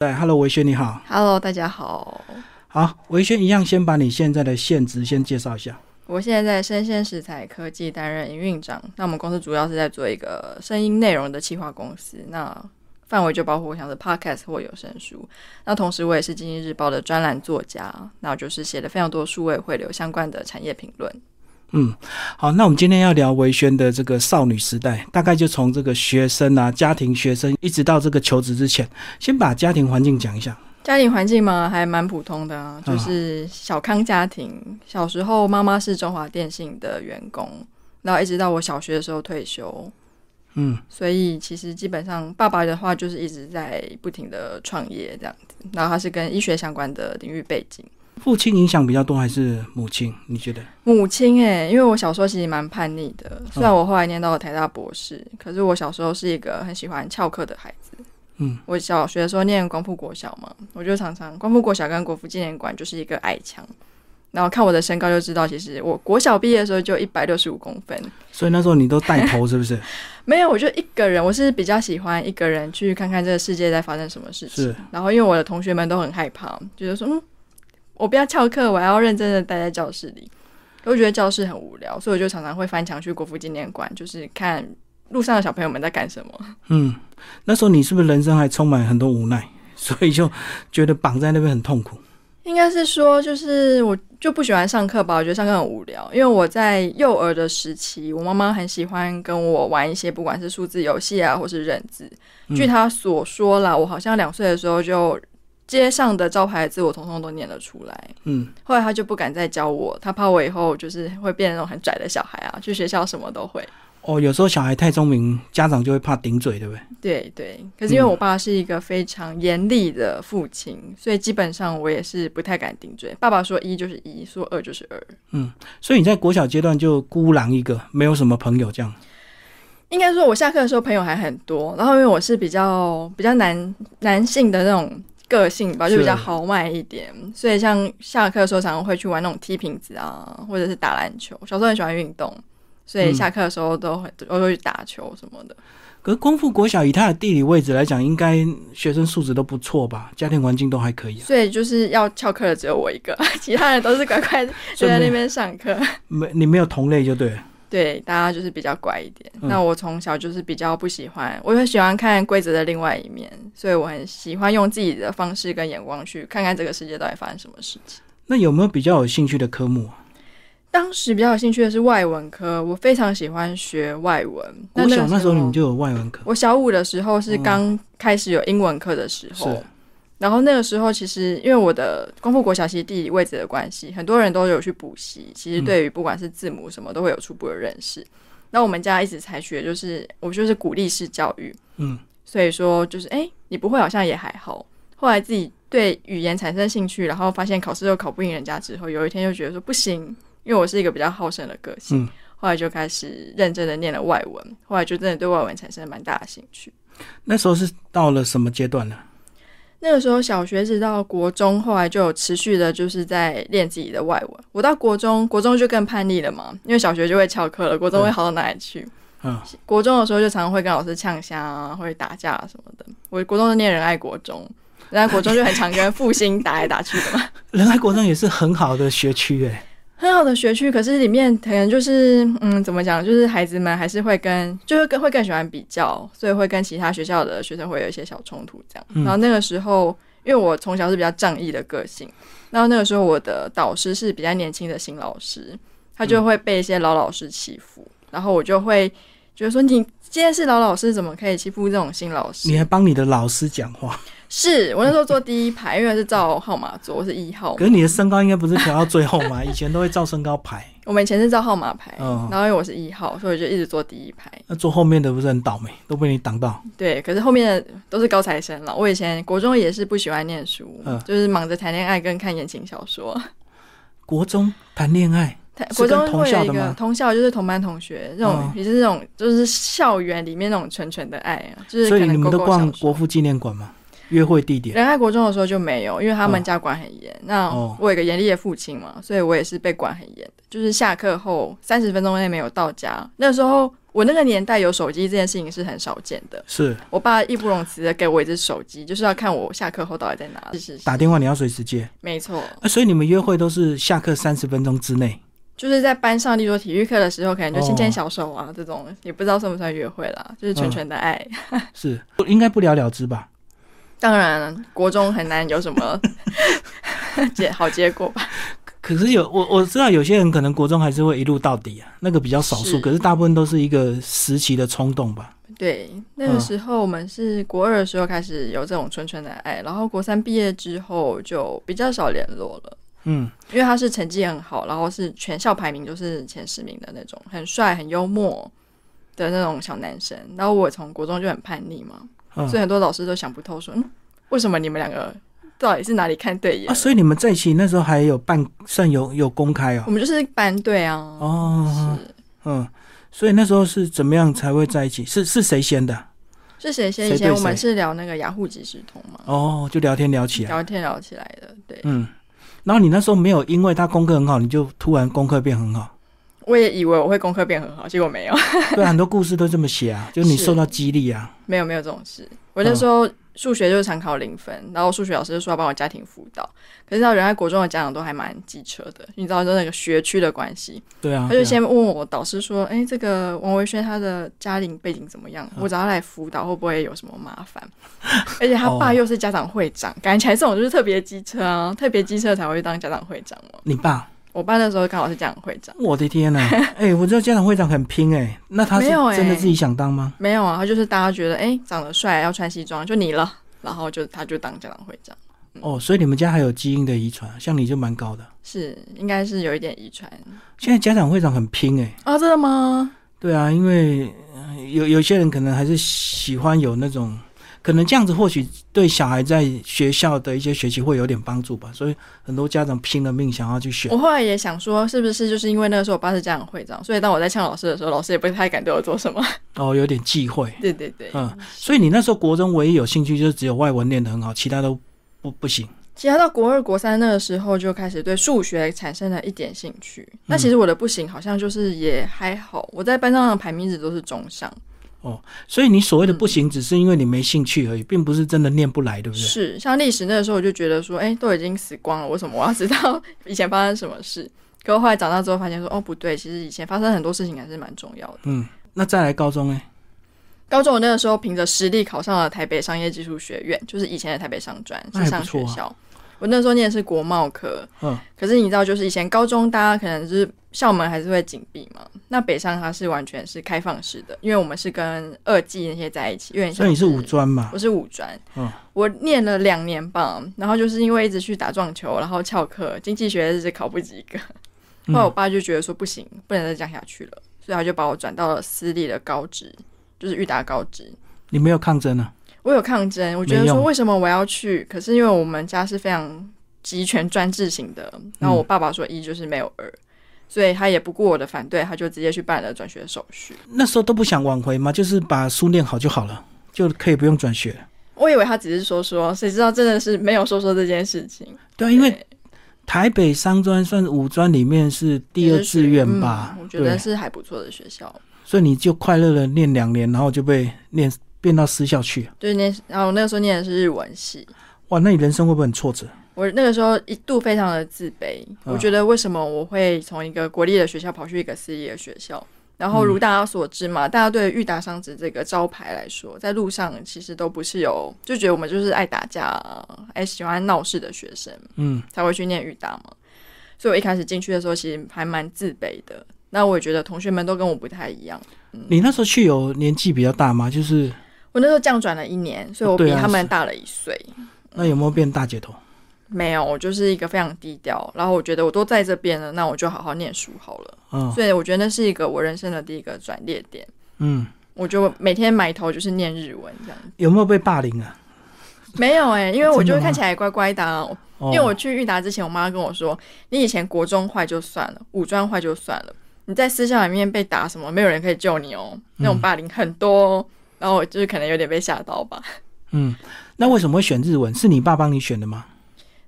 对，Hello，维轩你好。Hello，大家好。好，维轩一样，先把你现在的现职先介绍一下。我现在在生鲜食材科技担任营运长。那我们公司主要是在做一个声音内容的企划公司，那范围就包括像是 Podcast 或有声书。那同时我也是经济日报的专栏作家，那我就是写了非常多数位汇流相关的产业评论。嗯，好，那我们今天要聊维轩的这个少女时代，大概就从这个学生啊、家庭、学生，一直到这个求职之前，先把家庭环境讲一下。家庭环境嘛，还蛮普通的啊，就是小康家庭。小时候妈妈是中华电信的员工，然后一直到我小学的时候退休。嗯，所以其实基本上爸爸的话就是一直在不停的创业这样子，然后他是跟医学相关的领域背景。父亲影响比较多还是母亲？你觉得？母亲诶、因为我小时候其实蛮叛逆的，虽然我后来念到了台大博士，可是我小时候是一个很喜欢翘课的孩子。嗯，我小学的时候念光复国小嘛，我就常常光复国小跟国父纪念馆就是一个矮墙，然后看我的身高就知道，其实我国小毕业的时候就一百六十五公分。所以那时候你都带头是不是？没有，我就一个人，我是比较喜欢一个人去看看这个世界在发生什么事情。是然后因为我的同学们都很害怕，觉得说，嗯，我不要翘课，我要认真的待在教室里。我觉得教室很无聊，所以我就常常会翻墙去国父纪念馆，就是看路上的小朋友们在干什么。嗯，那时候你是不是人生还充满很多无奈，所以就觉得绑在那边很痛苦？应该是说，就是我就不喜欢上课吧，我觉得上课很无聊。因为我在幼儿的时期，我妈妈很喜欢跟我玩一些不管是数字游戏啊，或是认字。据她所说啦，我好像两岁的时候就街上的招牌字我通通都念得出来。嗯，后来他就不敢再教我，他怕我以后就是会变成那种很拽的小孩啊，去学校什么都会。哦，有时候小孩太聪明，家长就会怕顶嘴，对不对？对对，可是因为我爸是一个非常严厉的父亲，所以基本上我也是不太敢顶嘴。爸爸说一就是一，说二就是二。嗯所以你在国小阶段就孤狼一个，没有什么朋友这样。应该说，我下课的时候朋友还很多，然后因为我是比较比较男男性的那种个性吧，就比较豪迈一点，所以像下课的时候常常会去玩那种踢瓶子啊，或者是打篮球。小时候很喜欢运动，所以嗯下课的时候都会都会去打球什么的。可是光复国小以它的地理位置来讲，应该学生素质都不错吧？家庭环境都还可以啊。所以就是要翘课的只有我一个，其他人都是乖乖就在那边上课。没你没有同类就对了。对，大家就是比较乖一点。嗯那我从小就是比较不喜欢，我很喜欢看规则的另外一面，所以我很喜欢用自己的方式跟眼光去看看这个世界到底发生什么事情。那有没有比较有兴趣的科目啊？当时比较有兴趣的是外文科，我非常喜欢学外文。我小那时候你们就有外文课，我小五的时候是刚开始有英文课的时候，是然后那个时候其实因为我的光复国小其实地理位置的关系，很多人都有去补习，其实对于不管是字母什么都会有初步的认识。那我们家一直采取的就是我就是鼓励式教育，嗯，所以说就是哎、诶你不会好像也还好。后来自己对语言产生兴趣，然后发现考试又考不赢人家之后，有一天就觉得说不行，因为我是一个比较好胜的个性，嗯后来就开始认真的念了外文，后来就真的对外文产生了蛮大的兴趣。那时候是到了什么阶段呢？那个时候小学直到国中，后来就有持续的就是在练自己的外文。我到国中，国中就更叛逆了嘛，因为小学就会翘课了，国中会好到哪里去？嗯，国中的时候就常常会跟老师呛虾啊，会打架什么的。我国中是念仁爱国中，仁爱国中就很常跟复兴打来打去的嘛，仁爱国中也是很好的学区诶。很好的学区。可是里面可能就是嗯，怎么讲，就是孩子们还是会跟，就是更会更喜欢比较，所以会跟其他学校的学生会有一些小冲突这样。嗯然后那个时候，因为我从小是比较仗义的个性，然后那个时候我的导师是比较年轻的新老师，他就会被一些老老师欺负，然后我就会觉得说，你今天是老老师，怎么可以欺负这种新老师？你还帮你的老师讲话，是我那时候坐第一排，因为是照号码坐，我是一号可。是你的身高应该不是调到最后嘛？以前都会照身高排，我们以前是照号码排，嗯然后因为我是一号，所以我就一直坐第一排。那坐后面的不是很倒霉，都被你挡到。对，可是后面的都是高材生了。我以前国中也是不喜欢念书，嗯就是忙着谈恋爱跟看言情小说。国中谈恋爱，国中同会有一个校的吗同校，就是同班同学，这种哦也是那种就是校园里面那种纯纯的爱啊，就是所以你们都逛国父纪念馆吗？约会地点？仁爱国中的时候就没有，因为他们哦家管很严。那哦我有一个严厉的父亲嘛，所以我也是被管很严的。就是下课后三十分钟内没有到家，那时候我那个年代有手机这件事情是很少见的。是我爸义不容辞的给我一只手机，就是要看我下课后到底在哪里。是是是，打电话你要随时接没错，啊，所以你们约会都是下课三十分钟之内。就是在班上，例如说体育课的时候，可能就牵哦牵小手啊，这种也不知道算不算约会啦，就是纯纯的爱。是应该不了了之吧？当然，国中很难有什么 结好结果吧。可是有我我知道有些人可能国中还是会一路到底啊，那个比较少数，是可是大部分都是一个时期的冲动吧。对，那个时候我们是国二的时候开始有这种纯纯的爱，然后国三毕业之后就比较少联络了。嗯，因为他是成绩很好，然后是全校排名就是前十名的那种，很帅、很幽默的那种小男生。然后我从国中就很叛逆嘛，嗯所以很多老师都想不透说，嗯，为什么你们两个到底是哪里看对眼？啊，所以你们在一起那时候还有办算有有公开哦我。们就是班队啊，哦，是嗯，所以那时候是怎么样才会在一起？是是谁先的？是谁先？以前我们是聊那个雅虎即时通嘛，哦，就聊天聊起来。聊天聊起来的。对，嗯，然后你那时候没有因为他功课很好，你就突然功课变很好。我也以为我会功课变很好，结果没有。对啊，很多故事都这么写啊，就是你受到激励啊。没有没有这种事。我那时候数学就是常考零分，然后数学老师就说要帮我家庭辅导。可是到原来国中的家长都还蛮机车的，你知道就那个学区的关系，对啊，他就先问我导师说：“哎、这个王维轩他的家庭背景怎么样？我找他来辅导会不会有什么麻烦？” 而且他爸哦又是家长会长，感觉起来这种就是特别机车啊，特别机车才会当家长会长哦。你爸，我爸那时候刚好是家长会长，我的天呐、哎、我知道家长会长很拼哎、那他是真的自己想当吗？没有啊，他就是大家觉得哎、长得帅要穿西装就你了，然后就他就当家长会长。哦，所以你们家还有基因的遗传，像你就蛮高的。是，应该是有一点遗传现在家长会长很拼哎、啊？真的吗？对啊，因为、呃有有些人可能还是喜欢有那种，可能这样子或许对小孩在学校的一些学习会有点帮助吧，所以很多家长拼了命想要去选我。后来也想说，是不是就是因为那个时候我爸是家长会长，所以当我在呛老师的时候，老师也不太敢对我做什么。哦，有点忌讳。对对对，嗯，所以你那时候国中唯一有兴趣就是只有外文练得很好，其他都不不行。其他到国二、国三那个时候就开始对数学产生了一点兴趣。那其实我的不行好像就是也还好，我在班上的排名一直都是中上。所以你所谓的不行，只是因为你没兴趣而已，并不是真的念不来，对不对？是，像历史那个时候我就觉得说，哎、都已经死光了，为什么我要知道 以前发生什么事？可我后来长大之后发现说，哦不对，其实以前发生很多事情还是蛮重要的。嗯，那再来高中呢？高中我那个时候凭着实力考上了台北商业技术学院，就是以前的台北商专，是上学校。我那时候念的是国贸科，嗯，可是你知道，就是以前高中大家可能就是校门还是会紧闭嘛，那北上它是完全是开放式的，因为我们是跟二技那些在一起，所以你是五专嘛？我是五专，嗯我念了两年吧，然后就是因为一直去打撞球，然后翘课，经济学日考不及格，后来我嗯，爸就觉得说不行，不能再这样下去了，所以他就把我转到了私立的高职，就是裕达高职。你没有抗争啊？我有抗争，我觉得说为什么我要去？可是因为我们家是非常集权专制型的，然后我爸爸说一就是没有二，所以他也不顾我的反对，他就直接去办了转学手续。那时候都不想挽回吗？就是把书念好就好了，就可以不用转学。我以为他只是说说，谁知道真的是没有说说这件事情。对啊，因为台北商专算五专里面是第二志愿吧？嗯我觉得，是还不错的学校。所以你就快乐的念两年，然后就被念变到私校去。就是念，然后我那个时候念的是日文系，哇，那你人生会不会很挫折？我那个时候一度非常的自卑，嗯我觉得为什么我会从一个国立的学校跑去一个私立的学校？然后如大家所知嘛，大家对裕达商职这个招牌来说，在路上其实都不是有，就觉得我们就是爱打架、啊、爱喜欢闹事的学生嗯，才会去念裕达嘛。所以我一开始进去的时候，其实还蛮自卑的。那我也觉得同学们都跟我不太一样。你那时候去有年纪比较大吗？就是我那时候降转了一年，所以我比他们大了一岁。那有没有变大姐头？没有，我就是一个非常低调，然后我觉得我都在这边了，那我就好好念书好了。嗯所以我觉得那是一个我人生的第一个转捩点。嗯，我就每天埋头就是念日文这样。有没有被霸凌啊？没有哎、因为我就会看起来乖乖的、因为我去裕达之前，我妈跟我说，你以前国中坏就算了，五专坏就算了，你在私校里面被打什么，没有人可以救你哦，那种霸凌很多、哦。然后我就是可能有点被吓到吧。嗯，那为什么会选日文？是你爸帮你选的吗？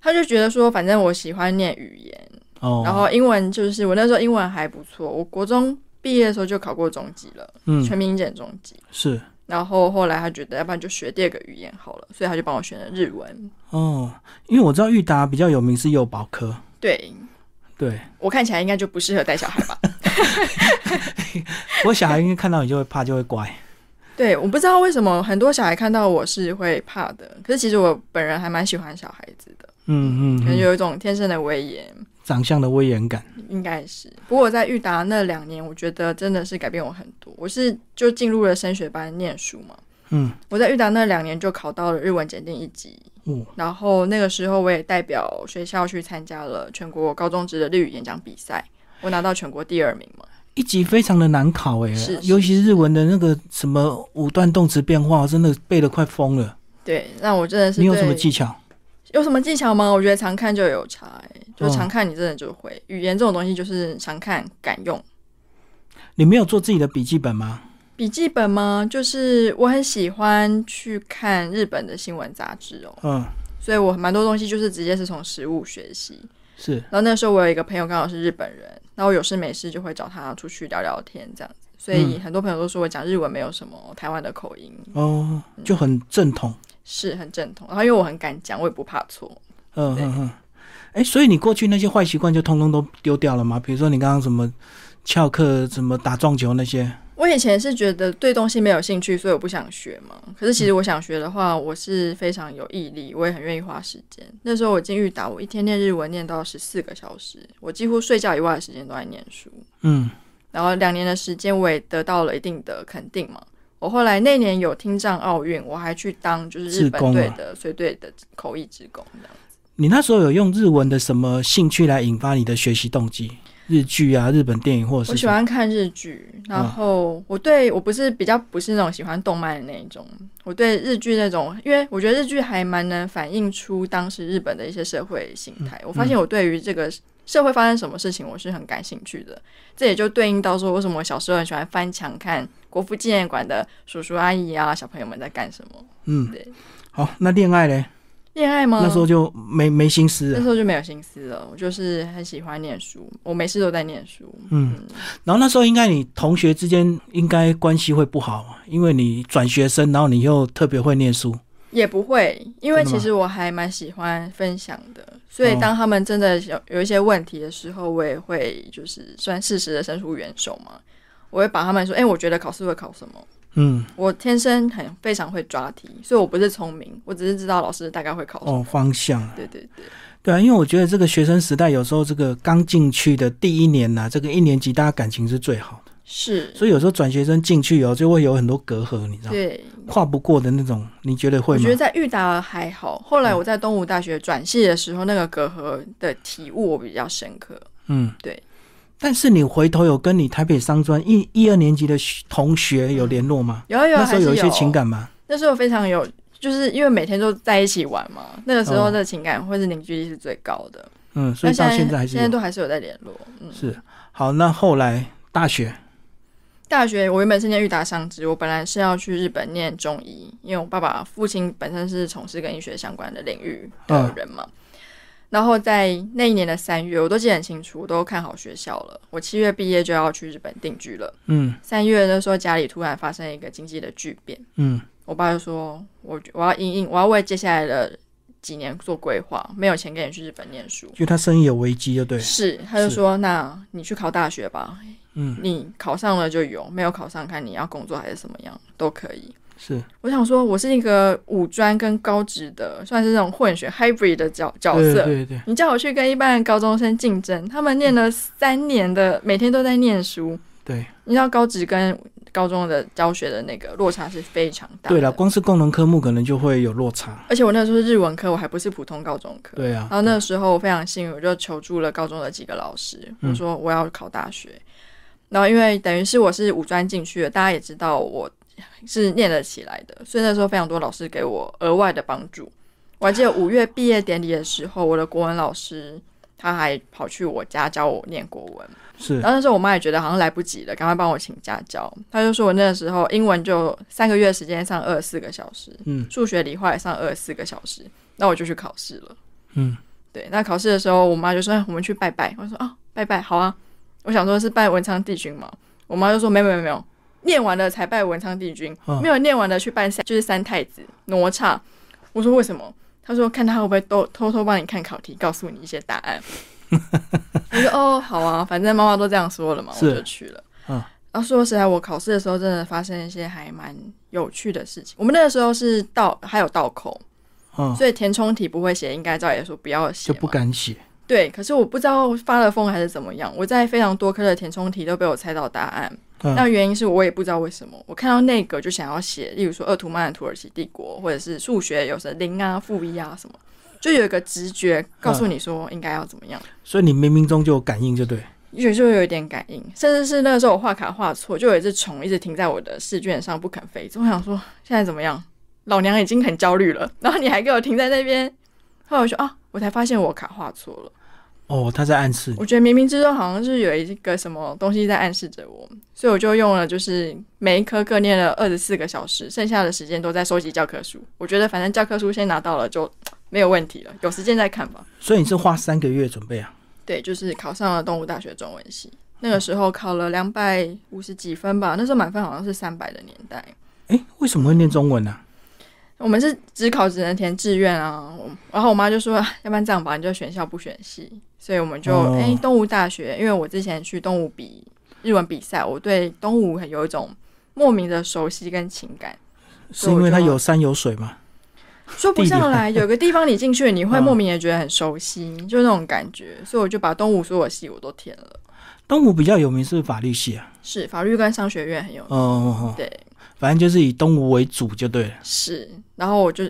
他就觉得说，反正我喜欢念语言，哦，然后英文就是我那时候英文还不错，我国中毕业的时候就考过中级了，嗯全民英检中级。是然后后来他觉得，要不然就学第二个语言好了，所以他就帮我选了日文。哦，因为我知道裕达比较有名是幼保科，对对，我看起来应该就不适合带小孩吧？我小孩应该看到你就会怕，就会乖。对，我不知道为什么很多小孩看到我是会怕的，可是其实我本人还蛮喜欢小孩子的，嗯嗯嗯，可能有一种天生的威严，长相的威严感。应该是。不过我在裕达那两年，我觉得真的是改变我很多。我是就进入了升学班念书嘛，嗯，我在裕达那两年就考到了日文检定一级，哦，然后那个时候我也代表学校去参加了全国高中职的日语演讲比赛，我拿到全国第二名嘛。一级非常的难考哎，是是尤其是日文的那个什么五段动词变化，真的背的快疯了。对，那我真的是你有什么技巧？有什么技巧吗？我觉得常看就有差、欸，就哦常看你真的就会。语言这种东西就是常看敢用。你没有做自己的笔记本吗？笔记本吗？就是我很喜欢去看日本的新闻杂志哦，嗯，所以我蛮多东西就是直接是从实物学习。是然后那时候我有一个朋友刚好是日本人，然后我有事没事就会找他出去聊聊天这样子。所以很多朋友都说我讲日文没有什么台湾的口音，哦，就很正统。是很正统。然后因为我很敢讲，我也不怕错。嗯嗯嗯。哎，所以你过去那些坏习惯就通通都丢掉了吗？比如说你刚刚什么翘课、什么打撞球那些？我以前是觉得对东西没有兴趣，所以我不想学嘛。可是其实我想学的话，我是非常有毅力，我也很愿意花时间。那时候我进裕达，我一天念日文念到十四个小时，我几乎睡觉以外的时间都在念书。嗯，然后两年的时间，我也得到了一定的肯定嘛。我后来那年有听障奥运，我还去当就是日本队的随队的口译职工这样。你那时候有用日文的什么兴趣来引发你的学习动机？日剧啊，日本电影或者我喜欢看日剧，然后我对我不是比较不是那种喜欢动漫的那一种，我对日剧那种，因为我觉得日剧还蛮能反映出当时日本的一些社会形态。我发现我对于这个社会发生什么事情，我是很感兴趣的。这也就对应到说，为什么我小时候很喜欢翻墙看国父纪念馆的叔叔阿姨啊，小朋友们在干什么？嗯对，好，那恋爱嘞？恋爱吗？那时候就没没心思那。时候就没有心思了，我就是很喜欢念书，我没事都在念书。嗯，然后那时候应该你同学之间应该关系会不好，因为你转学生，然后你又特别会念书。也不会，因为其实我还蛮喜欢分享的，所以哦当他们真的有有一些问题的时候，我也会就是算适时的伸出援手嘛。我会把他们说，哎、我觉得考试会考什么？嗯，我天生很非常会抓题，所以我不是聪明，我只是知道老师大概会考什么。哦，方向。对对对，对啊，因为我觉得这个学生时代有时候这个刚进去的第一年呐、这个一年级大家感情是最好的，是，所以有时候转学生进去以后就会有很多隔阂，你知道吗？对。跨不过的那种，你觉得会吗我觉得？在裕达还好，后来我在东吴大学转系的时候，那个隔阂的体悟我比较深刻。嗯，对。但是你回头有跟你台北商专一一二年级的同学有联络吗？有啊有啊，那时候有一些情感吗？那时候非常有，就是因为每天都在一起玩嘛，那个时候哦的情感或是凝聚力是最高的。嗯，所以到现现在还是现在都还是有在联络。嗯，是好。那后来大学，大学我原本是念裕达商职，我本来是要去日本念中医，因为我爸爸父亲本身是从事跟医学相关的领域的人嘛。然后在那一年的三月，我都记得很清楚，我都看好学校了。我七月毕业就要去日本定居了。嗯三月那时候家里突然发生一个经济的巨变，嗯我爸就说：“我我要应应，我要为接下来的几年做规划，没有钱给你去日本念书。就他生意有危机，就对了。是，他就是说：“那你去考大学吧，嗯，你考上了就有，没有考上看你要工作还是什么样都可以。”是我想说，我是一个五专跟高职的，算是那种混血 hybrid 的角角色。对对对，你叫我去跟一般的高中生竞争，他们念了三年的，每天都在念书。对你知道高职跟高中的教学的那个落差是非常大。对了，光是共同科目可能就会有落差。而且我那时候是日文科，我还不是普通高中科。对啊然，后那时候我非常幸运，我就求助了高中的几个老师，嗯我说我要考大学。然后因为等于是我是五专进去的，大家也知道我 是念得起来的，所以那时候非常多老师给我额外的帮助。我还记得五月毕业典礼的时候，我的国文老师他还跑去我家教我念国文。是然后那时候我妈也觉得好像来不及了，赶快帮我请家教。她就说我那个时候英文就三个月时间上二十四个小时，嗯数学理化也上二十四个小时，那我就去考试了。嗯，对，那考试的时候，我妈就说、哎我们去拜拜。我说啊，拜拜，好啊。我想说是拜文昌帝君嘛，我妈就说没有没有没有，念完了才拜文昌帝君，嗯没有念完的去拜三就是三太子哪吒。我说为什么？他说看他会不会都偷偷帮你看考题，告诉你一些答案。我说哦，好啊，反正妈妈都这样说了嘛，我就去了。嗯然后说实在，我考试的时候真的发生一些还蛮有趣的事情。我们那个时候是倒还有倒扣，嗯，所以填充题不会写，应该照理说不要写就，不敢写。对，可是我不知道发了疯还是怎么样，我在非常多科的填充题都被我猜到答案。嗯那原因是我也不知道为什么，我看到那个就想要写，例如说鄂图曼土耳其帝国，或者是数学有什零啊、负一啊什么，就有一个直觉告诉你说应该要怎么样，所以你冥冥中就有感应，就对。也就有一点感应，甚至是那个时候我画卡画错，就有一只虫一直停在我的试卷上不肯飞走。我想说现在怎么样？老娘已经很焦虑了，然后你还给我停在那边。后来我说啊，我才发现我卡画错了。哦，他在暗示。我觉得冥冥之中好像是有一个什么东西在暗示着我，所以我就用了，就是每一科各念了二十四个小时，剩下的时间都在收集教科书。我觉得反正教科书先拿到了就没有问题了，有时间再看吧。所以你是花三个月准备啊？对，就是考上了动物大学中文系，那个时候考了两百五十几分吧，那时候满分好像是三百的年代。诶，为什么会念中文呢、我们是只考只能填志愿啊，然后我妈就说，啊要不然这样吧，你就选校不选系，所以我们就哦。哎、东吴大学，因为我之前去东吴比日文比赛，我对东吴很有一种莫名的熟悉跟情感，是因为它有山有水吗？说不上来，有个地方你进去，你会 嗯。莫名的觉得很熟悉，就那种感觉，所以我就把东吴所有系我都填了，东吴比较有名是法律系啊。是法律跟商学院很有哦哦哦，对。反正就是以东吴为主就对了。是，然后我就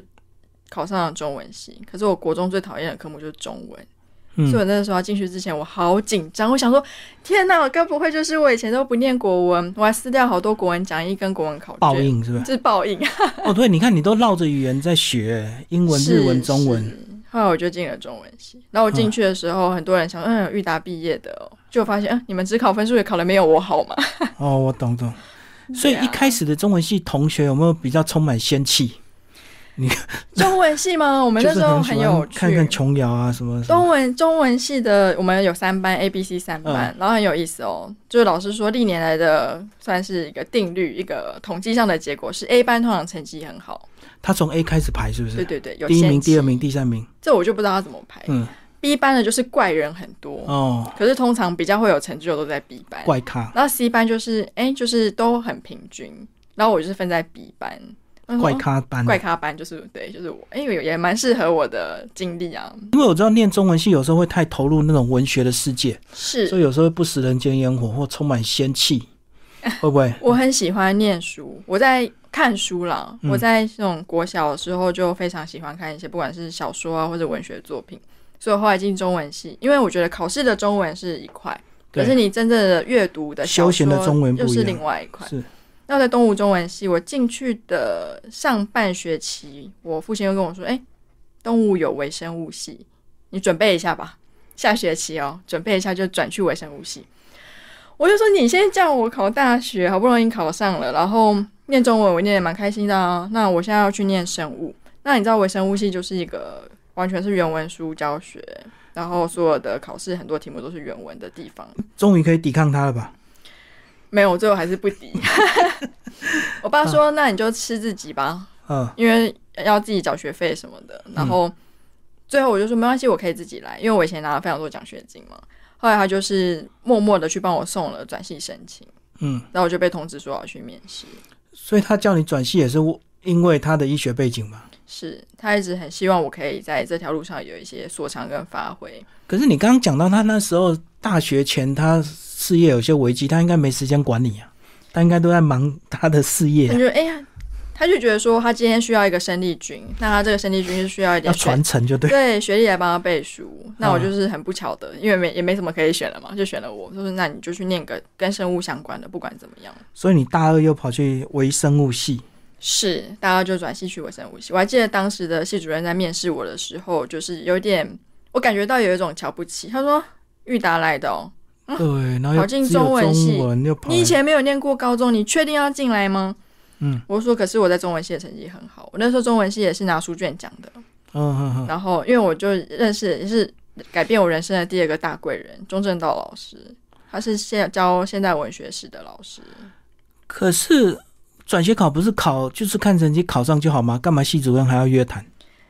考上了中文系。可是我国中最讨厌的科目就是中文，所以我嗯，那个时候要进去之前，我好紧张。我想说，天哪，我该不会就是我以前都不念国文，我还撕掉好多国文讲义跟国文考卷，报，应是不是？这是报应。哦，对，你看你都绕着语言在学，英文、日文、中文。后来我就进了中文系，然后我进去的时候，很多人想，嗯，裕达毕业的、哦，就发现，嗯，你们只考分数也考的没有我好嘛。哦，我懂懂。所以一开始的中文系同学有没有比较充满仙气？你 中文系吗？我们那时候很有趣，看看琼瑶啊什么什中。文中文系的我们有三班 A、B、C 三班，然后很有意思哦。就是老师说历年来的算是一个定律，一个统计上的结果是 A 班通常成绩很好，他从 A 开始排是不是？对对对，有第一名、第二名、，第三名。这我就不知道他怎么排。嗯，B 班的就是怪人很多，哦，可是通常比较会有成就都在 B 班，怪咖，然后 C 班就是哎就是都很平均，然后我就是分在 B 班，怪哦咖班。怪咖班就是对，就是我，哎、也蛮适合我的经历啊，因为我知道念中文系有时候会太投入那种文学的世界，是。所以有时候会不食人间烟火或充满仙气，会不会？我很喜欢念书，我在看书啦。嗯。我在这种国小的时候就非常喜欢看一些不管是小说啊或者文学作品，所以我后来进中文系，因为我觉得考试的中文是一块，可是你真正的阅读的小休闲的中文又是另外一块。是那在东吴中文系，我进去的上半学期，我父亲又跟我说：“哎、东吴有微生物系，你准备一下吧。下学期哦，准备一下就转去微生物系。”我就说：“你先叫我考大学，好不容易考上了，然后念中文，我念得蛮开心的啊。那我现在要去念生物，那你知道微生物系就是一个完全是原文书教学，然后所有的考试很多题目都是原文的地方。”终于可以抵抗它了吧？没有，我最后还是不抵。我爸说：“那你就吃自己吧，嗯，因为要自己缴学费什么的。”然后最后我就说：“没关系，我可以自己来，因为我以前拿了非常多奖学金嘛。”后来他就是默默的去帮我送了转系申请，嗯，然后我就被通知说要去面试。所以他叫你转系也是因为他的医学背景嘛。是他一直很希望我可以在这条路上有一些所长跟发挥。可是你刚刚讲到他那时候大学前他事业有些危机，他应该没时间管你啊，他应该都在忙他的事业啊、他就哎呀，他就觉得说他今天需要一个生力军，那他这个生力军是需要一点要传承就对。对学历来帮他背书，那我嗯就是很不巧的，因为没也没什么可以选了嘛，就选了我，就是那你就去念个跟生物相关的，不管怎么样。所以你大二又跑去微生物系，是，大家就转系去微生物系。我还记得当时的系主任在面试我的时候，就是有点我感觉到有一种瞧不起。他说裕达来的哦，对，然后又考进中文系你以前没有念过高中，你确定要进来吗？嗯我说可是我在中文系的成绩很好，我那时候中文系也是拿书卷奖的。嗯嗯嗯，然后因为我就认识也是改变我人生的第二个大贵人钟正道老师，他是现教现代文学史的老师。可是转学考不是考就是看成绩考上就好吗？干嘛系主任还要约谈？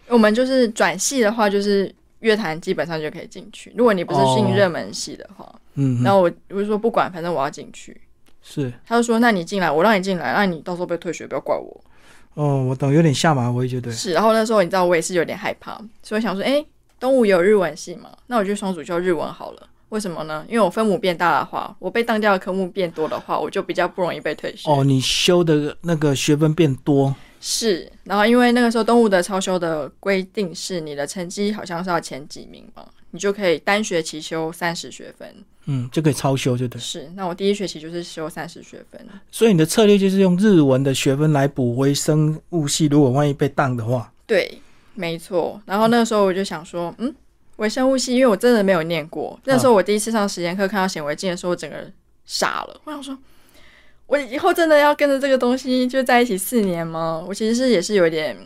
我们就是转系的话，就是乐坛基本上就可以进去。如果你不是进哦热门系的话，嗯，嗯然后我我就说不管，反正我要进去。是他就说那你进来，我让你进来，那你到时候被退学，不要怪我。哦，我懂，有点下马威，就对。是，然后那时候你知道我也是有点害怕，所以想说，哎，东吴有日文系嘛，那我就双主修日文好了。为什么呢？因为我分母变大的话，我被当掉的科目变多的话，我就比较不容易被退学。哦，你修的那个学分变多，是，然后因为那个时候动物的超修的规定是，你的成绩好像是要前几名嘛，你就可以单学期修三十学分。嗯，就可以超修，就对。是，那我第一学期就是修三十学分。所以你的策略就是用日文的学分来补微生物系，如果万一被当的话，对，没错。然后那个时候我就想说，嗯，微生物系，因为我真的没有念过。那时候我第一次上实验课看到显微镜的时候，我整个人傻了。我想说，我以后真的要跟着这个东西就在一起四年吗？我其实是也是有点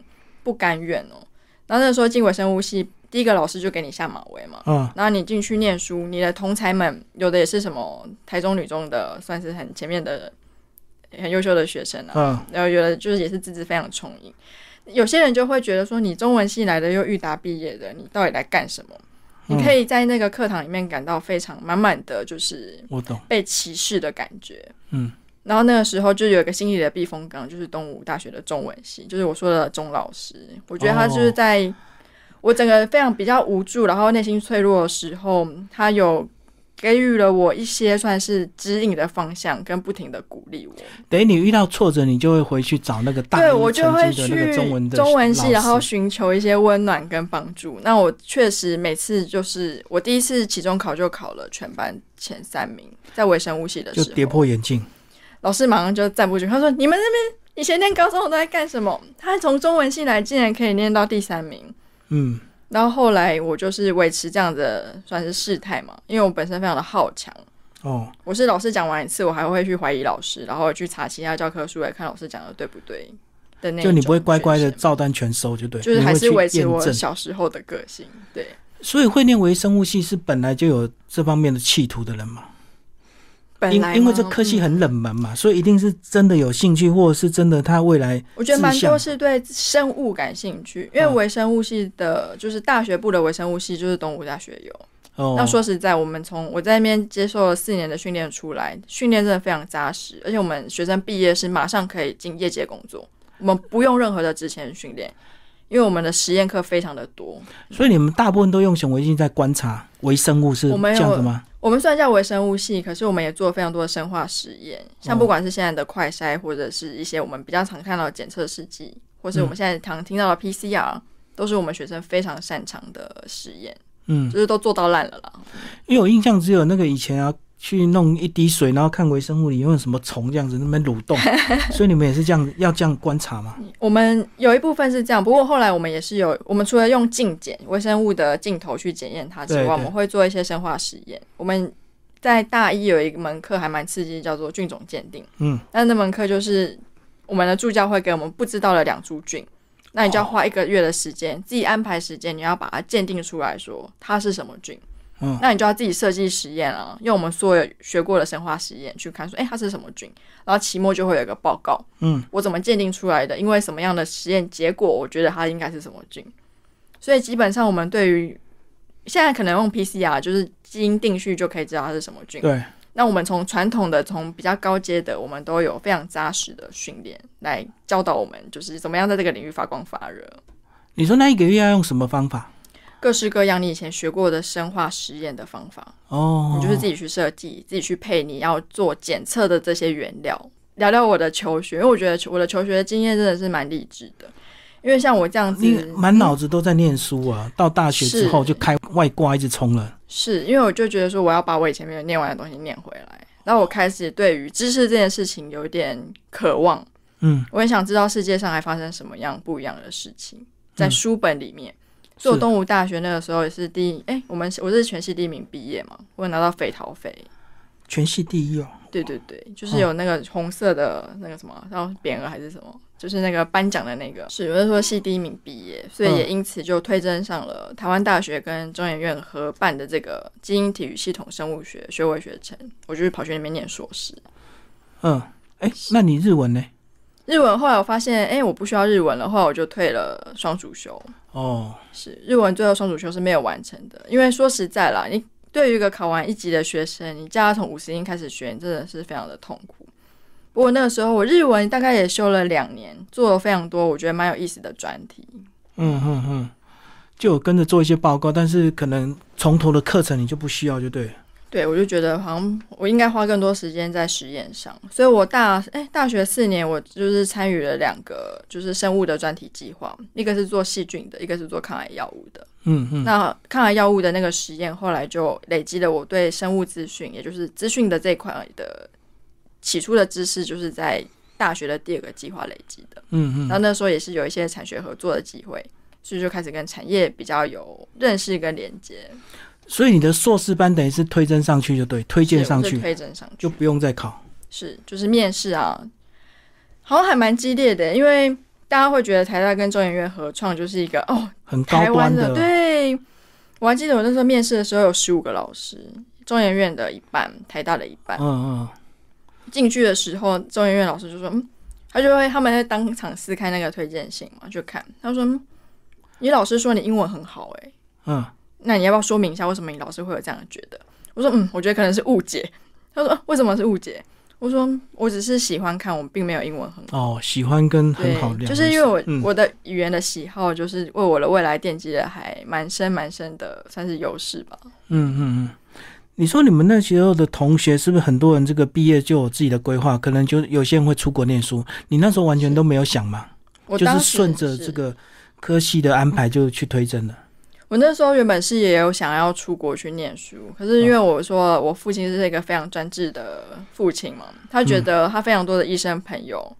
不甘愿哦。然后那时候进微生物系，第一个老师就给你下马威嘛。嗯，然后你进去念书，你的同才们有的也是什么台中女中的，算是很前面的很优秀的学生啊。嗯，然后有的就是也是资质非常充盈。有些人就会觉得说，你中文系来的又裕达毕业的，你到底来干什么？你可以在那个课堂里面感到非常满满的就是我懂。被歧视的感觉。嗯，然后那个时候就有一个心理的避风港，就是东吴大学的中文系，就是我说的钟老师。我觉得他就是在我整个非常比较无助，然后内心脆弱的时候，他有给予了我一些算是指引的方向，跟不停的鼓励我。等于你遇到挫折，你就会回去找那个大对一我就会去个中文的中文系，然后寻求一些温暖跟帮助。那我确实每次就是我第一次期中考就考了全班前三名，在微生物系的时候，就跌破眼镜。老师马上就站不绝口，他说：“你们那边以前念高中都在干什么？他从中文系来，竟然可以念到第三名。”嗯，然后后来我就是维持这样的算是事态嘛，因为我本身非常的好强。哦，我是老师讲完一次，我还会去怀疑老师，然后去查其他教科书来看老师讲的对不对的那就你不会乖乖的照单全收，就对，就是还是维持我。小时候的个性。对，所以会念微生物系是本来就有这方面的企图的人嘛？因本来吗因为这科系嗯很冷门嘛，所以一定是真的有兴趣，或者是真的他未来我觉得蛮多是对生物感兴趣，因为嗯微生物系的，就是大学部的微生物系，就是东吴大学有。哦，那说实在，我们从我在那边接受了四年的训练出来，训练真的非常扎实，而且我们学生毕业是马上可以进业界工作，我们不用任何的之前训练，因为我们的实验课非常的多。所以你们大部分都用显微镜在观察微生物是这样的吗？我们虽然叫微生物系，可是我们也做了非常多的生化实验，像哦不管是现在的快筛，或者是一些我们比较常看到的检测试剂，或是我们现在常听到的 PCR，、都是我们学生非常擅长的实验，嗯，就是都做到烂了啦。因为我印象只有那个以前啊，去弄一滴水，然后看微生物里有没有什么虫这样子，那边蠕动，所以你们也是这样要这样观察吗？我们有一部分是这样，不过后来我们也是有，我们除了用镜检微生物的镜头去检验它之外，我们会做一些生化实验。我们在大一有一门课还蛮刺激，叫做菌种鉴定。嗯，那那门课就是我们的助教会给我们不知道的两株菌，那你就要花一个月的时间，自己安排时间，你要把它鉴定出来说它是什么菌。嗯那你就要自己设计实验啊，用我们所有学过的生化实验去看说，哎、它是什么菌，然后期末就会有一个报告。嗯，我怎么鉴定出来的？因为什么样的实验结果，我觉得它应该是什么菌。所以基本上我们对于现在可能用 PCR 就是基因定序就可以知道它是什么菌。对，那我们从传统的、从比较高阶的，我们都有非常扎实的训练来教导我们，就是怎么样在这个领域发光发热。你说那一个月要用什么方法？各式各样你以前学过的生化实验的方法，哦，你就是自己去设计，自己去配你要做检测的这些原料。聊聊我的求学，因为我觉得我的求学经验真的是蛮励志的。因为像我这样子，满脑子都在念书啊，到大学之后就开外挂一直冲了。是因为我就觉得说我要把我以前没有念完的东西念回来，然后我开始对于知识这件事情有点渴望，嗯，我很想知道世界上还发生什么样不一样的事情，在书本里面。所以我是东吴大学那个时候也是第一，哎、我们我是全系第一名毕业嘛，我有拿到匪桃费。全系第一哦。对对对，就是有那个红色的那个什么，然后匾额还是什么，就是那个颁奖的那个，是我是说系第一名毕业，所以也因此就推甄上了台湾大学跟中研院合办的这个基因体育系统生物学学位学程，我就是跑去那边念硕士。嗯，哎，那你日文呢？日文后来我发现，哎，我不需要日文了，后来我就退了双主修。哦，是日文最后双主修是没有完成的，因为说实在啦，你对于一个考完一级的学生，你叫他从五十音开始学，你真的是非常的痛苦。不过那个时候我日文大概也修了两年，做了非常多我觉得蛮有意思的专题。嗯嗯嗯，就有跟着做一些报告，但是可能从头的课程你就不需要，就对了。对，我就觉得好像我应该花更多时间在实验上，所以我大哎大学四年我就是参与了两个就是生物的专题计划，一个是做细菌的，一个是做抗癌药物的。嗯嗯，那抗癌药物的那个实验，后来就累积了我对生物资讯，也就是资讯的这一块的起初的知识，就是在大学的第二个计划累积的。嗯嗯，然后那时候也是有一些产学合作的机会，所以就开始跟产业比较有认识跟连接，所以你的硕士班等于是推甄上去就对，推荐上去推甄上去，就不用再考。是就是面试啊，好像还蛮激烈的，因为大家会觉得台大跟中研院合创就是一个哦很高台湾端的，对，我还记得我那时候面试的时候有十五个老师，中研院的一半，台大的一半。嗯嗯。进去的时候，中研院老师就说，嗯，他就会他们在当场撕开那个推荐信嘛，就看，他说，嗯你老师说你英文很好、欸，嗯嗯，那你要不要说明一下为什么你老师会有这样觉得？我说，嗯，我觉得可能是误解。他说，啊为什么是误解？我说，我只是喜欢看，我并没有英文很好。哦，喜欢跟很好就是因为我、嗯我的语言的喜好，就是为我的未来奠基了还蛮深蛮深的，算是优势吧。嗯嗯嗯。你说你们那时候的同学是不是很多人这个毕业就有自己的规划？可能就有些人会出国念书，你那时候完全都没有想嘛，就是我当时顺着这个科系的安排就去推甄了。我那时候原本是也有想要出国去念书，可是因为我说我父亲是一个非常专制的父亲嘛，他觉得他非常多的医生朋友，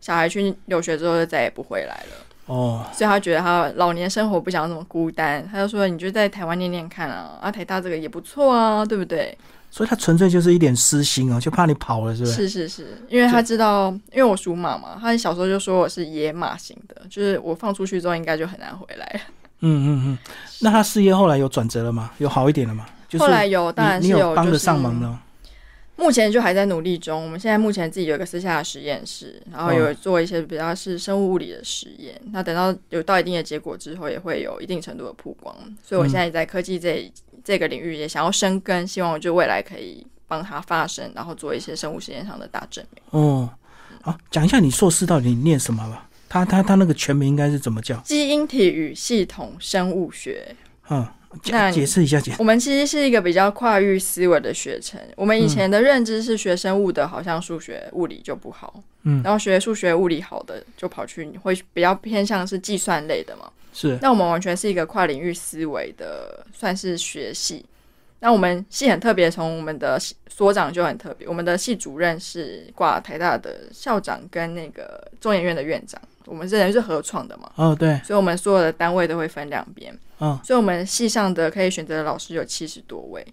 小孩去留学之后就再也不回来了，哦，所以他觉得他老年生活不想那么孤单，他就说你就在台湾念念看啊，啊台大这个也不错啊，对不对？所以他纯粹就是一点私心哦，就怕你跑了，是不是？是是是，因为他知道，因为我属马嘛，他小时候就说我是野马型的，就是我放出去之后应该就很难回来了。嗯嗯嗯。那他事业后来有转折了吗？有好一点了吗？就是后来有，当然是你有帮得上忙了。目前就还在努力中。我们现在目前自己有一个私下的实验室，然后有做一些比较是生物物理的实验。那等到有到一定的结果之后，也会有一定程度的曝光。所以我现在在科技这一这个领域也想要深耕，希望就未来可以帮他发声，然后做一些生物实验上的大证明。哦，好，讲一下你硕士到底念什么吧。他他他那个全名应该是怎么叫？基因体与系统生物学，嗯，那解解释一下，解我们其实是一个比较跨域思维的学程。我们以前的认知是学生物的，好像数学、物理就不好，嗯然后学数学、物理好的就跑去会比较偏向是计算类的嘛。是那我们完全是一个跨领域思维的，算是学系。那我们系很特别，从我们的所长就很特别，我们的系主任是挂台大的校长跟那个中研院的院长，我们是等于是合创的嘛，哦，对，所以我们所有的单位都会分两边。嗯，所以我们系上的可以选择的老师有七十多位，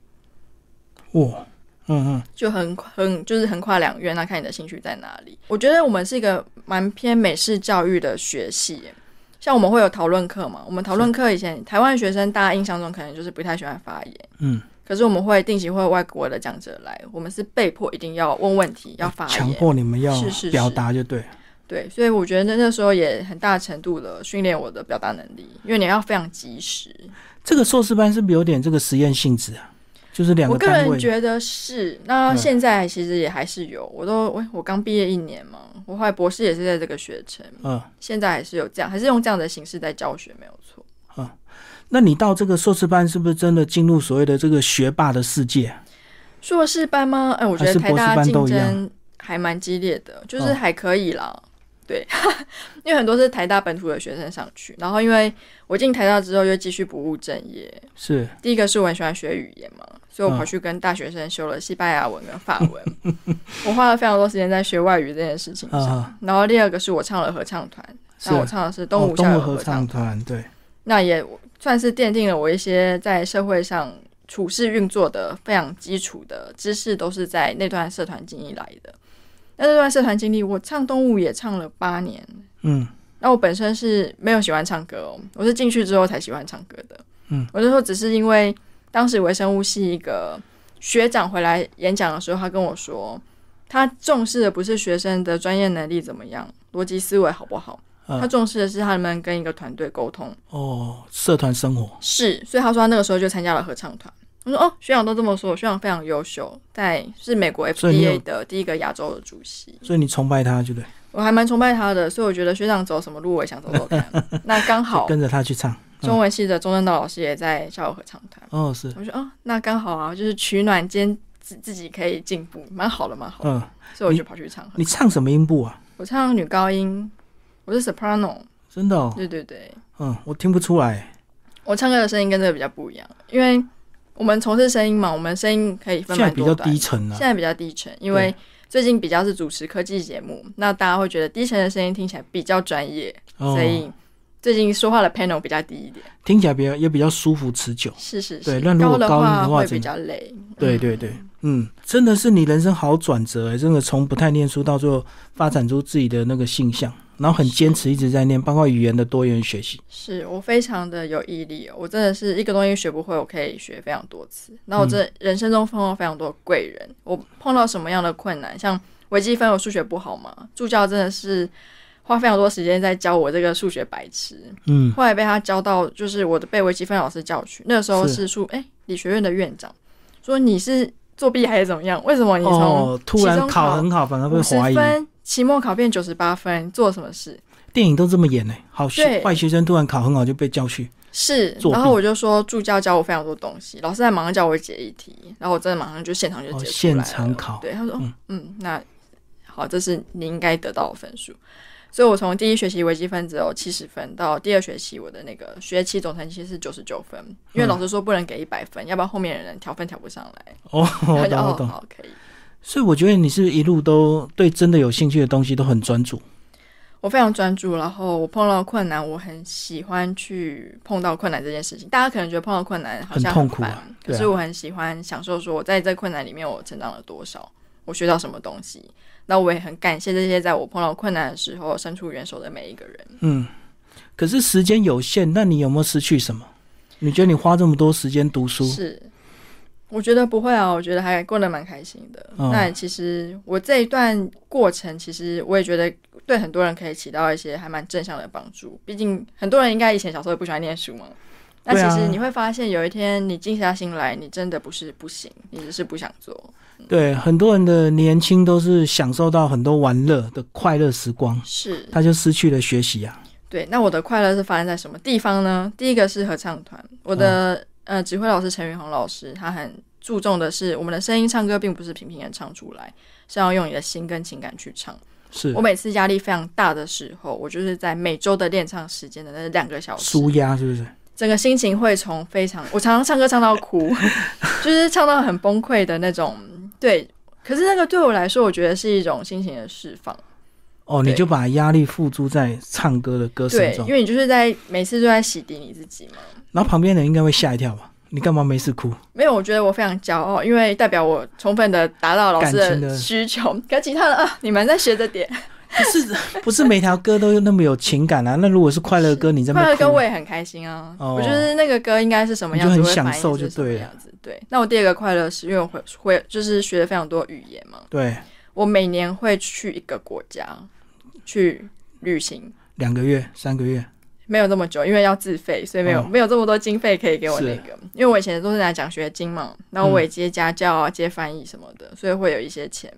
哇，嗯嗯，就很很就是横跨两院，那看你的兴趣在哪里。我觉得我们是一个蛮偏美式教育的学系，像我们会有讨论课嘛，我们讨论课以前台湾学生大家印象中可能就是不太喜欢发言，嗯，可是我们会定期会有外国的讲者来，我们是被迫一定要问问题，要发言强，迫你们要是是是表达就对。对，所以我觉得那那时候也很大程度的训练我的表达能力，因为你要非常及时。这个硕士班是不是有点这个实验性质啊？就是两我个人觉得是，那嗯现在其实也还是有，我都我我刚毕业一年嘛，我后来博士也是在这个学程，嗯，现在还是有这样，还是用这样的形式在教学，没有错。那你到这个硕士班是不是真的进入所谓的这个学霸的世界？硕士班吗？哎、我觉得台大竞争还蛮激烈的，就是哦还可以啦。对，因为很多是台大本土的学生上去，然后因为我进台大之后又继续不务正业。是，第一个是我很喜欢学语言嘛，所以我跑嗯去跟大学生修了西班牙文跟法文，我花了非常多时间在学外语这件事情上。啊然后第二个是我唱了合唱团，是那我唱的是东哦吴校友合合唱团，唱团，对，那也算是奠定了我一些在社会上处事运作的非常基础的知识，都是在那段社团经历来的。那这段社团经历，我唱动物也唱了八年。嗯，那我本身是没有喜欢唱歌哦，我是进去之后才喜欢唱歌的。嗯，我就说只是因为当时微生物系一个学长回来演讲的时候，他跟我说，他重视的不是学生的专业能力怎么样，逻辑思维好不好，呃他重视的是他们跟一个团队沟通。哦，社团生活，是，所以他说他那个时候就参加了合唱团。我说哦，学长都这么说，学长非常优秀，在是美国 FDA 的第一个亚洲的主席，所以你崇拜他，对不对？我还蛮崇拜他的，所以我觉得学长走什么路我也想走走看。那刚好跟着他去唱。中文系的中正道老师也在校友合唱团，哦，是，我说哦，那刚好啊，就是取暖兼自自己可以进步，蛮好的，蛮好的，嗯，所以我就跑去唱你唱什么音部啊？我唱女高音，我是 soprano，真的哦，对对对，嗯，我听不出来。我唱歌的声音跟这个比较不一样，因为我们从事声音嘛，我们声音可以分现在比较低沉啊现。在比较低沉，因为最近比较是主持科技节目，那大家会觉得低沉的声音听起来比较专业，哦所，以最近说话的 panel 比较低一点。听起来比较也比较舒服持久。是是是，对那如果高高音的话会比较累。嗯对对对，嗯，真的是你人生好转折哎，真的从不太念书到最后发展出自己的那个性向，然后很坚持一直在念，包括语言的多元学习。是我非常的有毅力、哦，我真的是一个东西学不会，我可以学非常多次。那我这人生中碰到非常多的贵人，我碰到什么样的困难，像微积分，我数学不好嘛，助教真的是花非常多时间在教我这个数学白痴。嗯，后来被他教到，就是我的被微积分老师叫去，那个时候是是数哎、理学院的院长说你是作弊还是怎么样？为什么你从哦，突然考考很好，反而被五十怀疑。分，期末考变九十八分，做了什么事？电影都这么演呢，好学对坏学生突然考很好就被叫去。是，然后我就说助教教我非常多东西，老师在马上叫我解一题，然后我真的马上就现场就哦解出来了、现场考对，他说嗯，那好，这是你应该得到的分数。所以我从第一学期微积分只有七十分，到第二学期我的那个学期总成绩是九十九分，因为嗯老师说不能给一百分，要不然后面的人调分调不上来。哦，我他就哦懂我懂。好可以。所以我觉得你是一路都对真的有兴趣的东西都很专注。我非常专注，然后我碰到困难，我很喜欢去碰到困难这件事情。大家可能觉得碰到困难好像烦很痛苦可是我很喜欢享受说我在这困难里面我成长了多少，我学到什么东西。那我也很感谢这些在我碰到困难的时候伸出援手的每一个人。嗯，可是时间有限，那你有没有失去什么？你觉得你花这么多时间读书，是，我觉得不会啊，我觉得还过得蛮开心的。哦那其实我这一段过程，其实我也觉得对很多人可以起到一些还蛮正向的帮助。毕竟很多人应该以前小时候也不喜欢念书嘛。那其实你会发现，有一天你静下心来，你真的不是不行，你只是不想做。对很多人的年轻都是享受到很多玩乐的快乐时光，是他就失去了学习啊。对。那我的快乐是发生在什么地方呢？第一个是合唱团，我的、呃指挥老师陈云红老师，他很注重的是我们的声音唱歌，并不是平平的唱出来，是要用你的心跟情感去唱。是我每次压力非常大的时候，我就是在每周的练唱时间的那两个小时，舒压，是不是？整个心情会从非常，我常常唱歌唱到哭，就是唱到很崩溃的那种。对，可是那个对我来说，我觉得是一种心情的释放。哦，你就把压力付诸在唱歌的歌声，中因，为你就是在每次都在洗涤你自己嘛。然后旁边人应该会吓一跳吧？你干嘛没事哭？没有，我觉得我非常骄傲，因为代表我充分的达到老师的需求。可其他的啊，你们在学着点。不是不是每条歌都那么有情感啊？那如果是快乐歌，你在那快乐歌我也很开心啊，哦。我觉得那个歌应该是什么样子，就很享受就对了。样子。对，那我第二个快乐是因为我会会就是学了非常多语言嘛，对，我每年会去一个国家去旅行，两个月、三个月，没有那么久，因为要自费，所以没有、哦。没有这么多经费可以给我那个。因为我以前都是拿奖学金嘛，然后我也接家教啊、接翻译什么的，所以会有一些钱。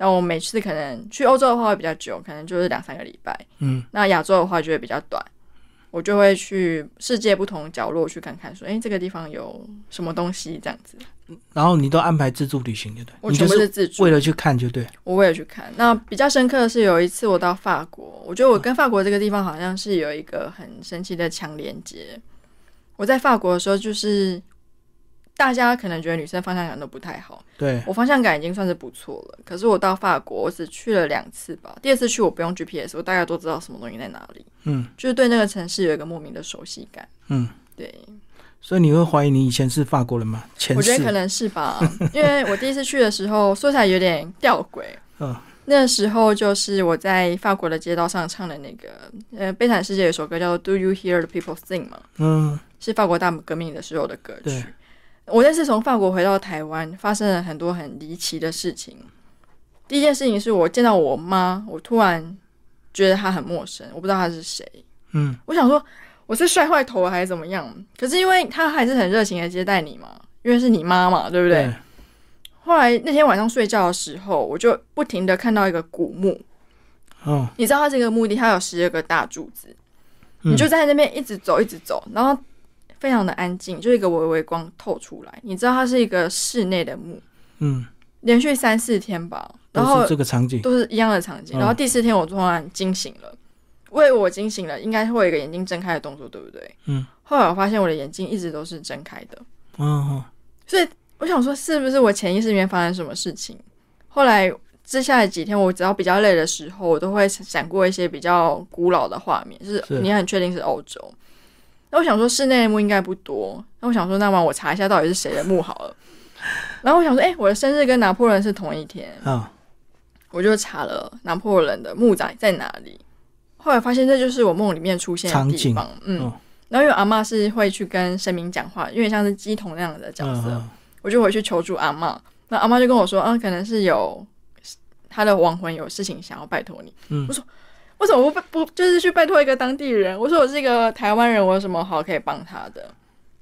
然后我每次可能去欧洲的话会比较久，可能就是两三个礼拜。嗯，那亚洲的话就会比较短，我就会去世界不同角落去看看，说，哎、这个地方有什么东西这样子。然后你都安排自助旅行，对不对？我你就是自助，为了去看，就对。我为了去看。那比较深刻的是有一次我到法国，我觉得我跟法国这个地方好像是有一个很神奇的强连接。我在法国的时候，就是大家可能觉得女生方向感都不太好，对，我方向感已经算是不错了。可是我到法国，我只去了两次吧。第二次去我不用 GPS，我大概都知道什么东西在哪里，嗯就是对那个城市有一个莫名的熟悉感。嗯，对，所以你会怀疑你以前是法国人吗？前我觉得可能是吧，因为我第一次去的时候，说起来有点吊诡。嗯那时候就是我在法国的街道上唱的那个，呃，《悲惨世界》有首歌叫做《Do You Hear the People Sing》嘛，嗯是法国大革命的时候的歌对曲。我那次从法国回到台湾，发生了很多很离奇的事情。第一件事情是我见到我妈，我突然觉得她很陌生，我不知道她是谁。嗯我想说我是摔坏头了还是怎么样？可是因为她还是很热情的接待你嘛，因为是你妈嘛，对不对？对后来那天晚上睡觉的时候，我就不停的看到一个古墓，哦，你知道它这个墓地它有十二个大柱子，嗯你就在那边一直走一直走，然后非常的安静，就一个微微光透出来。你知道它是一个室内的墓，嗯，连续三四天吧，然后这个场景，都是一样的场景。嗯然后第四天我突然惊醒了，为我惊醒了，应该会有一个眼睛睁开的动作，对不对？嗯。后来我发现我的眼睛一直都是睁开的，嗯嗯所以我想说，是不是我潜意识里面发生什么事情？后来接下来几天，我只要比较累的时候，我都会闪过一些比较古老的画面，就是是你很确定是欧洲。那我想说，室内的墓应该不多。那我想说，那么我查一下到底是谁的墓好了。然后我想说，哎、我的生日跟拿破仑是同一天，啊，我就查了拿破仑的墓在在哪里。后来发现这就是我梦里面出现的地方，嗯。哦然后因为阿嬷是会去跟神明讲话，因为像是鸡童那样的角色，嗯我就回去求助阿嬷。那阿嬷就跟我说，啊，可能是有他的亡魂有事情想要拜托你。嗯我说为什么不不就是去拜托一个当地人？我说我是一个台湾人，我有什么好可以帮他的？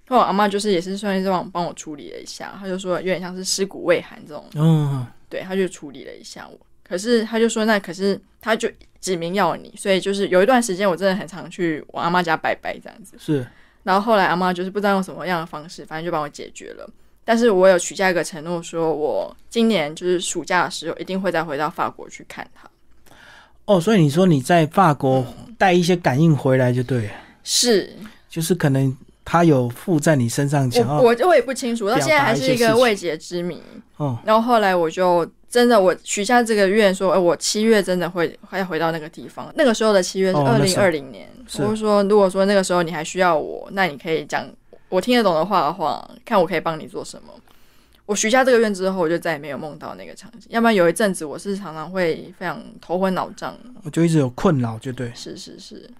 后来我阿妈就是也是算是帮帮我处理了一下，她就说有点像是尸骨未寒这种，嗯对，她就处理了一下我。可是她就说，那可是她就指名要你，所以就是有一段时间我真的很常去我阿妈家拜拜这样子。是然后后来阿妈就是不知道用什么样的方式，反正就帮我解决了。但是我有许下一个承诺，说我今年就是暑假的时候一定会再回到法国去看他。哦，所以你说你在法国嗯带一些感应回来就对了，是。就是可能他有附在你身上，我想要我我也不清楚，到现在还是一个未解之谜。哦，然后后来我就真的我许下这个愿，说，哎，我七月真的会会回到那个地方。那个时候的七月是哦二零二零年，是。我就说，如果说那个时候你还需要我，那你可以讲我听得懂的话的话，看我可以帮你做什么。我许下这个愿之后，我就再也没有梦到那个场景。要不然有一阵子我是常常会非常头昏脑胀。我就一直有困扰，就对。是是是，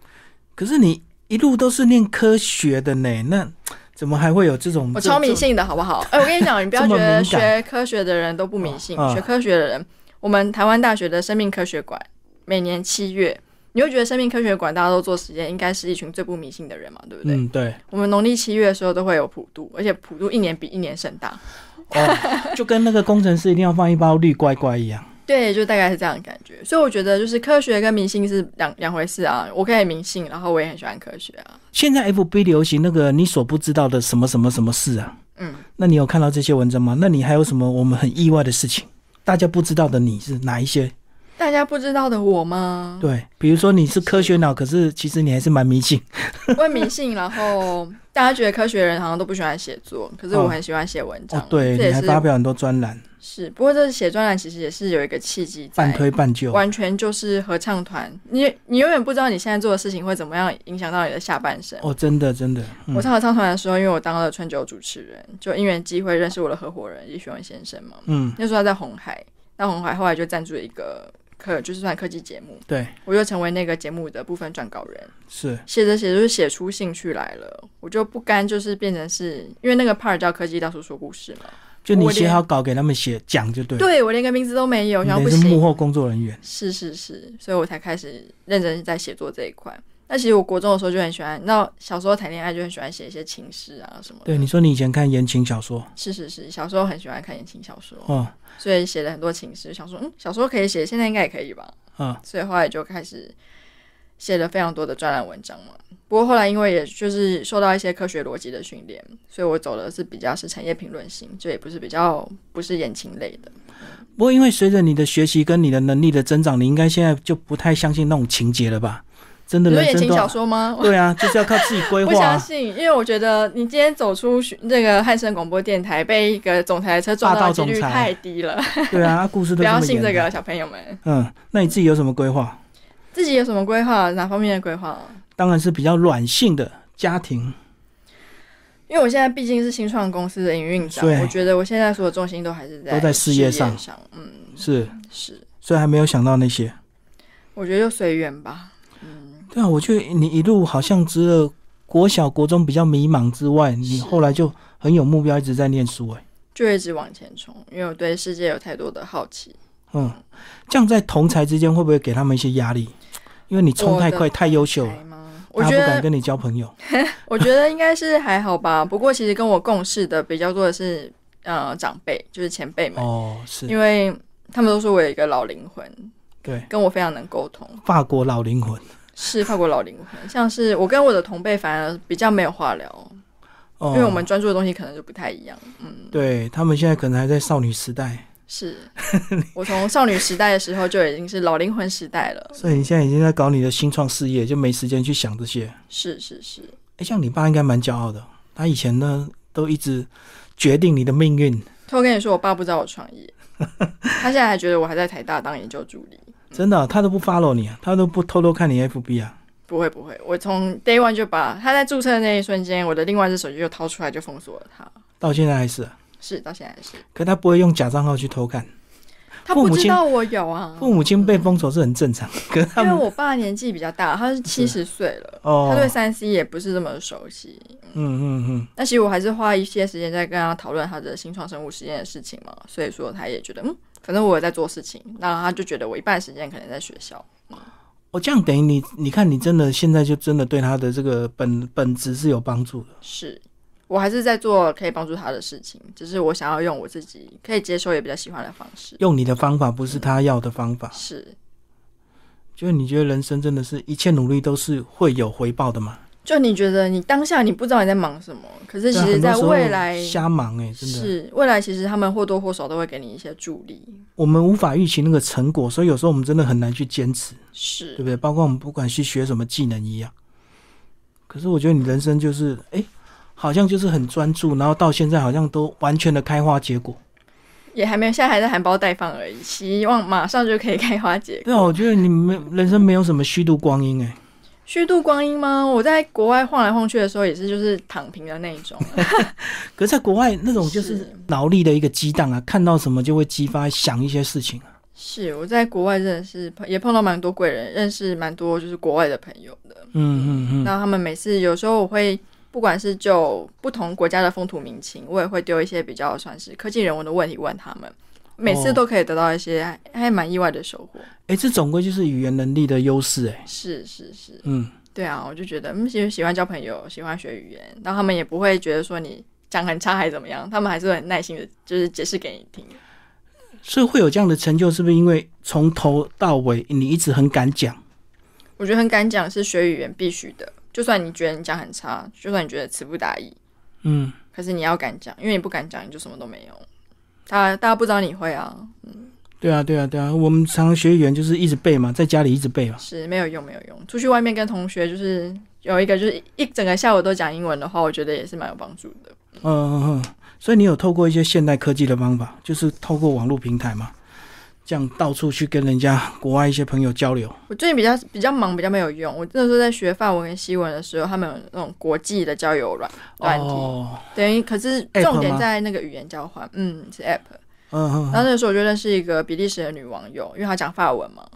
可是你一路都是念科学的呢，那怎么还会有这种？我超迷信的好不好？哎、我跟你讲，你不要觉得学科学的人都不迷信，学科学的人，我们台湾大学的生命科学馆每年七月，你会觉得生命科学馆大家都做实验，应该是一群最不迷信的人嘛，对不对？嗯，对，我们农历七月的时候都会有普渡，而且普渡一年比一年盛大。哦，就跟那个工程师一定要放一包绿乖乖一样。对，就大概是这样的感觉。所以我觉得，就是科学跟迷信是两两回事啊。我可以迷信，然后我也很喜欢科学啊。现在 FB 流行那个你所不知道的什么什么什么事啊？嗯，那你有看到这些文章吗？那你还有什么我们很意外的事情？大家不知道的你是哪一些？大家不知道的我吗？对，比如说你是科学脑，可是其实你还是蛮迷信。我会迷信，然后大家觉得科学人好像都不喜欢写作，可是我很喜欢写文章。哦，对，你还发表很多专栏，是，不过这写专栏其实也是有一个契机在半，推半就。完全就是合唱团。你你永远不知道你现在做的事情会怎么样影响到你的下半生。哦，真的真的，嗯我上合唱团的时候，因为我当了春酒主持人，就因缘机会认识我的合伙人李学文先生嘛。嗯，那时候他在红海，那红海后来就赞助了一个科，就是算科技节目，对，我就成为那个节目的部分撰稿人。是，写着写着就写出兴趣来了，我就不甘就是变成是因为那个 part 叫科技大叔说故事嘛，就你写好稿给他们写讲就对了。对我连个名字都没有，你然后不行，是幕后工作人员。是是是，所以我才开始认真在写作这一块。那其实我国中的时候就很喜欢，那小时候谈恋爱就很喜欢写一些情诗啊什么的。对，你说你以前看言情小说，是是是，小时候很喜欢看言情小说，哦，所以写了很多情诗，想说嗯，小时候可以写，现在应该也可以吧。嗯，所以后来就开始写了非常多的专栏文章嘛。不过后来因为也就是受到一些科学逻辑的训练，所以我走的是比较是产业评论型，就也不是比较不是言情类的。不过因为随着你的学习跟你的能力的增长，你应该现在就不太相信那种情节了吧？真的你说言情人生都小说吗？对啊，就是要靠自己规划 不。相信，因为我觉得你今天走出这个汉声广播电台，被一个总裁的车撞到的几率太低了，对啊，故事都不要信这个，小朋友们。嗯，那你自己有什么规划？自己有什么规划？哪方面的规划？当然是比较软性的家庭。因为我现在毕竟是新创公司的营运长，我觉得我现在所有重心都还是在都在事业上上。嗯，是，是，所以还没有想到那些。我觉得就随缘吧。嗯，对啊，我觉得你一路好像除了国小、国中比较迷茫之外，你是后来就很有目标，一直在念书、哎，就一直往前冲，因为我对世界有太多的好奇。嗯，这样在同才之间会不会给他们一些压力？因为你冲太快、太优秀了？我大觉得，不敢跟你交朋友。我觉得应该是还好吧。不过其实跟我共事的比较多的是呃长辈，就是前辈们，哦，是，因为他们都说我有一个老灵魂，对，跟我非常能沟通。法国老灵魂。是法国老灵魂，像是我跟我的同辈反而比较没有话聊，哦，因为我们专注的东西可能就不太一样。嗯，对他们现在可能还在少女时代，是我从少女时代的时候就已经是老灵魂时代了。所以你现在已经在搞你的新创事业，就没时间去想这些。是是是，哎，像你爸应该蛮骄傲的，他以前呢都一直决定你的命运，偷跟你说，我爸不知道我创业，他现在还觉得我还在台大当研究助理。真的啊、他都不 follow 你啊，他都不偷偷看你 FB 啊。不会不会，我从 day one 就把他在注册的那一瞬间，我的另外一只手机就掏出来就封锁了他。到现在还是啊，是到现在还是，可他不会用假账号去偷看。他不知道我有啊，父母亲被封锁是很正常，可是他因为我爸年纪比较大，他是七十岁了，哦他，对三 C 也不是这么熟悉。嗯嗯嗯，那其实我还是花一些时间在跟他讨论他的新创生物实验的事情嘛，所以说他也觉得，嗯，反正我也在做事情，那他就觉得我一半时间可能在学校。哦，这样等于你，你看你真的现在就真的对他的这个本本质是有帮助的。是我还是在做可以帮助他的事情，只是我想要用我自己可以接受也比较喜欢的方式。用你的方法，不是他要的方法。是，就是你觉得人生真的是一切努力都是会有回报的嘛？就你觉得你当下你不知道你在忙什么，可是其实在未来瞎忙哎、真的，是未来，其实他们或多或少都会给你一些助力。我们无法预期那个成果，所以有时候我们真的很难去坚持，是对不对？包括我们不管去学什么技能一样。可是我觉得你人生就是，哎、好像就是很专注，然后到现在好像都完全的开花结果。也还没有，现在还在含苞待放而已，希望马上就可以开花结果。对啊，我觉得你没人生没有什么虚度光阴哎、虚度光阴吗？我在国外晃来晃去的时候，也是就是躺平的那一种。可是在国外那种就是是脑力的一个激荡啊，看到什么就会激发想一些事情啊。是我在国外真的是碰也碰到蛮多贵人，认识蛮多就是国外的朋友的。嗯嗯嗯，那他们每次有时候我会，不管是就不同国家的风土民情，我也会丢一些比较算是科技人文的问题问他们，每次哦都可以得到一些还还蛮意外的收获。哎、这总归就是语言能力的优势哎。是是是，嗯，对啊，我就觉得嗯，喜喜欢交朋友，喜欢学语言，然后他们也不会觉得说你讲很差还是怎么样，他们还是会很耐心的，就是解释给你听。所以会有这样的成就，是不是因为从头到尾你一直很敢讲？我觉得很敢讲是学语言必须的，就算你觉得你讲很差，就算你觉得词不达意，嗯，可是你要敢讲，因为你不敢讲，你就什么都没有。大大家不知道你会啊，嗯对啊，对啊，对啊，我们常常学语言就是一直背嘛，在家里一直背嘛。是没有用，没有用。出去外面跟同学就是有一个就是一整个下午都讲英文的话，我觉得也是蛮有帮助的。嗯嗯嗯，所以你有透过一些现代科技的方法，就是透过网络平台嘛，这样到处去跟人家国外一些朋友交流。我最近比较比较忙，比较没有用。我那时候在学法文跟西文的时候，他们有那种国际的交友软软体，哦，等于可是重点在那个语言交换，嗯，是 app。嗯嗯然后那个时候我就认识一个比利时的女网友，因为她讲法文嘛。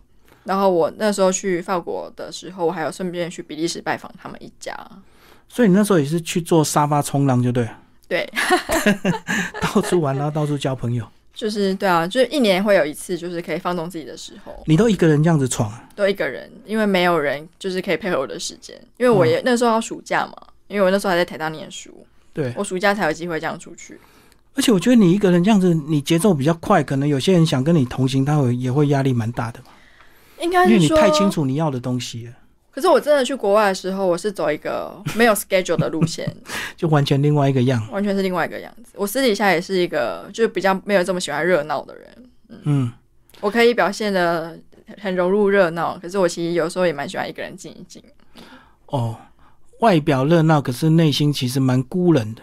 然后我那时候去法国的时候，我还有顺便去比利时拜访他们一家。所以你那时候也是去做沙发冲浪，就对了，对，到处玩，然后到处交朋友。就是对啊，就是一年会有一次，就是可以放纵自己的时候，你都一个人这样子闯？啊？都一个人，因为没有人就是可以配合我的时间，因为我也、那时候要暑假嘛，因为我那时候还在台大念书，对，我暑假才有机会这样出去。而且我觉得你一个人这样子，你节奏比较快，可能有些人想跟你同行，他会也会压力蛮大的嘛，应该是因为你太清楚你要的东西了，可是我真的去国外的时候，我是走一个 没有 schedule 的路线，就完全另外一个样。完全是另外一个样子。我私底下也是一个就是比较没有这么喜欢热闹的人，嗯，我可以表现的很融入热闹，可是我其实有时候也蛮喜欢一个人静一静。哦，外表热闹，可是内心其实蛮孤冷的。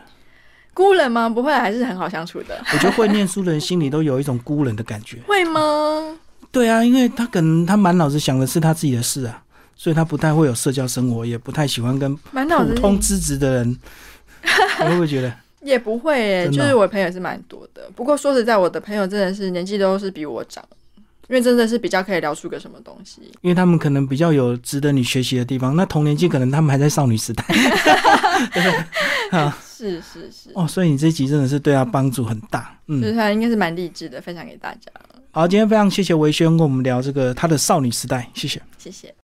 孤冷吗？不会，还是很好相处的。我觉得会念书的人心里都有一种孤冷的感觉。会吗？对啊，因为他可能他满脑子想的是他自己的事啊，所以他不太会有社交生活，也不太喜欢跟普通资质的人 你会不会觉得？也不会耶，就是我的朋友也是蛮多的。不过说实在，我的朋友真的是年纪都是比我长，因为真的是比较可以聊出个什么东西。因为他们可能比较有值得你学习的地方。那同年纪可能他们还在少女时代，对不对？啊，是是是，哦，所以你这集真的是对他帮助很大。嗯，就是他应该是蛮励志的，分享给大家，好，今天非常谢谢维轩跟我们聊这个他的少女时代，谢谢。谢谢。